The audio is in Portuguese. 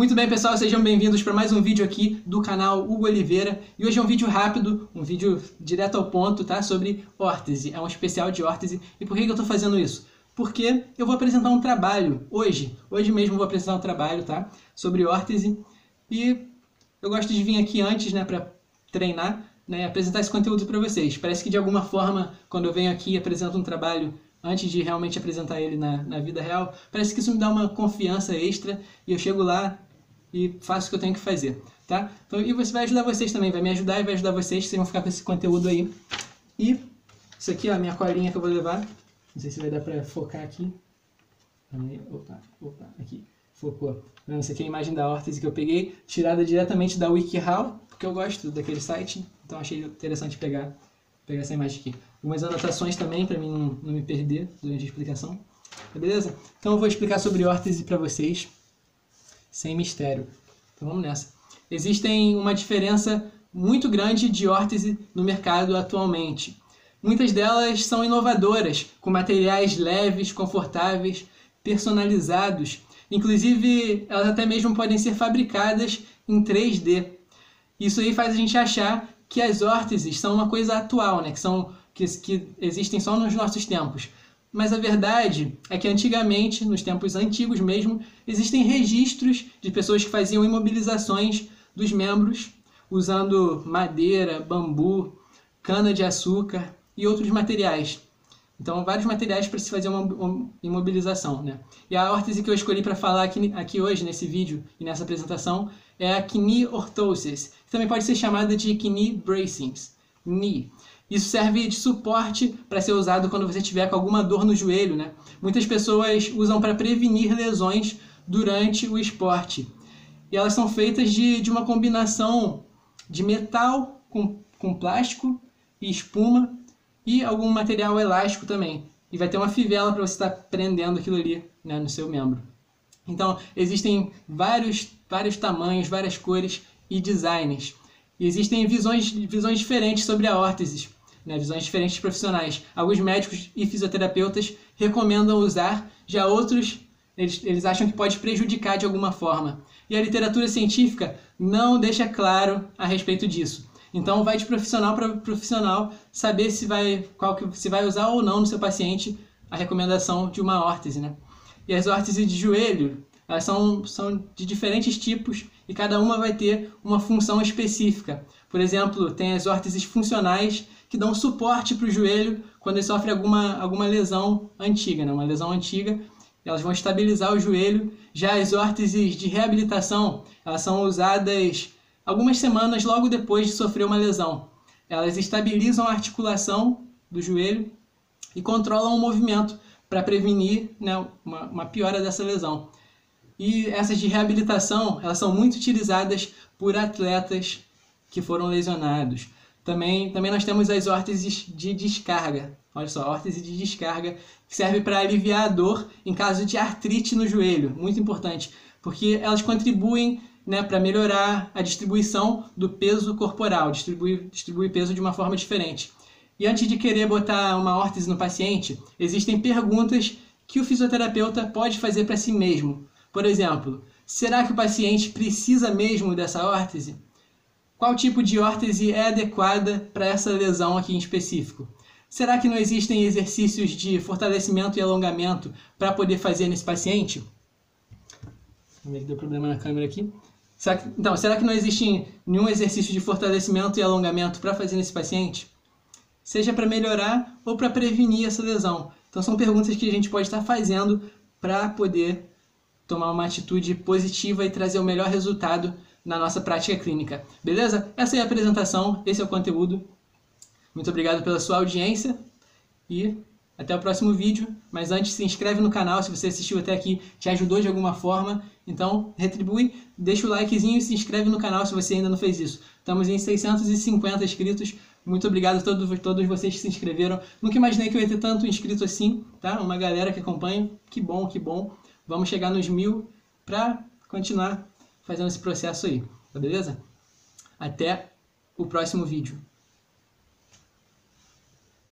Muito bem, pessoal, sejam bem-vindos para mais um vídeo aqui do canal Hugo Oliveira. E hoje é um vídeo rápido, um vídeo direto ao ponto, tá? Sobre órtese. É um especial de órtese. E por que, que eu estou fazendo isso? Porque eu vou apresentar um trabalho hoje. Hoje mesmo vou apresentar um trabalho, tá? Sobre órtese. E eu gosto de vir aqui antes, né, para treinar, né, apresentar esse conteúdo para vocês. Parece que de alguma forma, quando eu venho aqui e apresento um trabalho antes de realmente apresentar ele na, na vida real, parece que isso me dá uma confiança extra e eu chego lá e faço o que eu tenho que fazer, tá? Então, e você vai ajudar vocês também, vai me ajudar e vai ajudar vocês, vocês vão ficar com esse conteúdo aí. E isso aqui, ó, a minha colinha que eu vou levar, não sei se vai dar pra focar aqui. Opa, opa, aqui, focou. Essa aqui é a imagem da órtese que eu peguei, tirada diretamente da WikiHow, porque eu gosto daquele site, então achei interessante pegar, pegar essa imagem aqui. Algumas anotações também, para mim não, não me perder durante a explicação. Beleza? Então eu vou explicar sobre órtese para vocês sem mistério. Então vamos nessa. Existem uma diferença muito grande de órtese no mercado atualmente. Muitas delas são inovadoras, com materiais leves, confortáveis, personalizados. Inclusive, elas até mesmo podem ser fabricadas em 3D. Isso aí faz a gente achar que as órteses são uma coisa atual, né? que, são, que, que existem só nos nossos tempos. Mas a verdade é que antigamente, nos tempos antigos mesmo, existem registros de pessoas que faziam imobilizações dos membros usando madeira, bambu, cana-de-açúcar e outros materiais. Então, vários materiais para se fazer uma imobilização. Né? E a órtese que eu escolhi para falar aqui, aqui hoje, nesse vídeo e nessa apresentação, é a Knee Orthosis, que também pode ser chamada de Knee Bracings. Knee. Isso serve de suporte para ser usado quando você tiver com alguma dor no joelho, né? Muitas pessoas usam para prevenir lesões durante o esporte. E elas são feitas de, de uma combinação de metal com, com plástico e espuma e algum material elástico também. E vai ter uma fivela para você estar tá prendendo aquilo ali né, no seu membro. Então, existem vários, vários tamanhos, várias cores e designs. E existem visões, visões diferentes sobre a órtese né, visões diferentes profissionais. Alguns médicos e fisioterapeutas recomendam usar, já outros eles, eles acham que pode prejudicar de alguma forma. E a literatura científica não deixa claro a respeito disso. Então vai de profissional para profissional saber se vai, qual que, se vai usar ou não no seu paciente a recomendação de uma órtese. Né? E as órteses de joelho elas são, são de diferentes tipos e cada uma vai ter uma função específica. Por exemplo, tem as órteses funcionais que dão suporte para o joelho quando ele sofre alguma, alguma lesão antiga, né? uma lesão antiga, elas vão estabilizar o joelho. Já as órteses de reabilitação, elas são usadas algumas semanas logo depois de sofrer uma lesão. Elas estabilizam a articulação do joelho e controlam o movimento para prevenir né, uma, uma piora dessa lesão. E essas de reabilitação, elas são muito utilizadas por atletas que foram lesionados. Também, também nós temos as órteses de descarga. Olha só, órtese de descarga, que serve para aliviar a dor em caso de artrite no joelho. Muito importante, porque elas contribuem né, para melhorar a distribuição do peso corporal, distribuir, distribuir peso de uma forma diferente. E antes de querer botar uma órtese no paciente, existem perguntas que o fisioterapeuta pode fazer para si mesmo. Por exemplo, será que o paciente precisa mesmo dessa órtese? Qual tipo de órtese é adequada para essa lesão aqui em específico? Será que não existem exercícios de fortalecimento e alongamento para poder fazer nesse paciente? Ver que deu problema na câmera aqui. Será que, então, será que não existe nenhum exercício de fortalecimento e alongamento para fazer nesse paciente? Seja para melhorar ou para prevenir essa lesão. Então, são perguntas que a gente pode estar fazendo para poder tomar uma atitude positiva e trazer o melhor resultado na nossa prática clínica. Beleza? Essa é a apresentação, esse é o conteúdo. Muito obrigado pela sua audiência e até o próximo vídeo. Mas antes, se inscreve no canal se você assistiu até aqui, te ajudou de alguma forma. Então, retribui, deixa o likezinho e se inscreve no canal se você ainda não fez isso. Estamos em 650 inscritos. Muito obrigado a todos, todos vocês que se inscreveram. Nunca imaginei que eu ia ter tanto inscrito assim, tá? Uma galera que acompanha. Que bom, que bom. Vamos chegar nos mil para continuar fazendo esse processo aí, tá beleza? Até o próximo vídeo.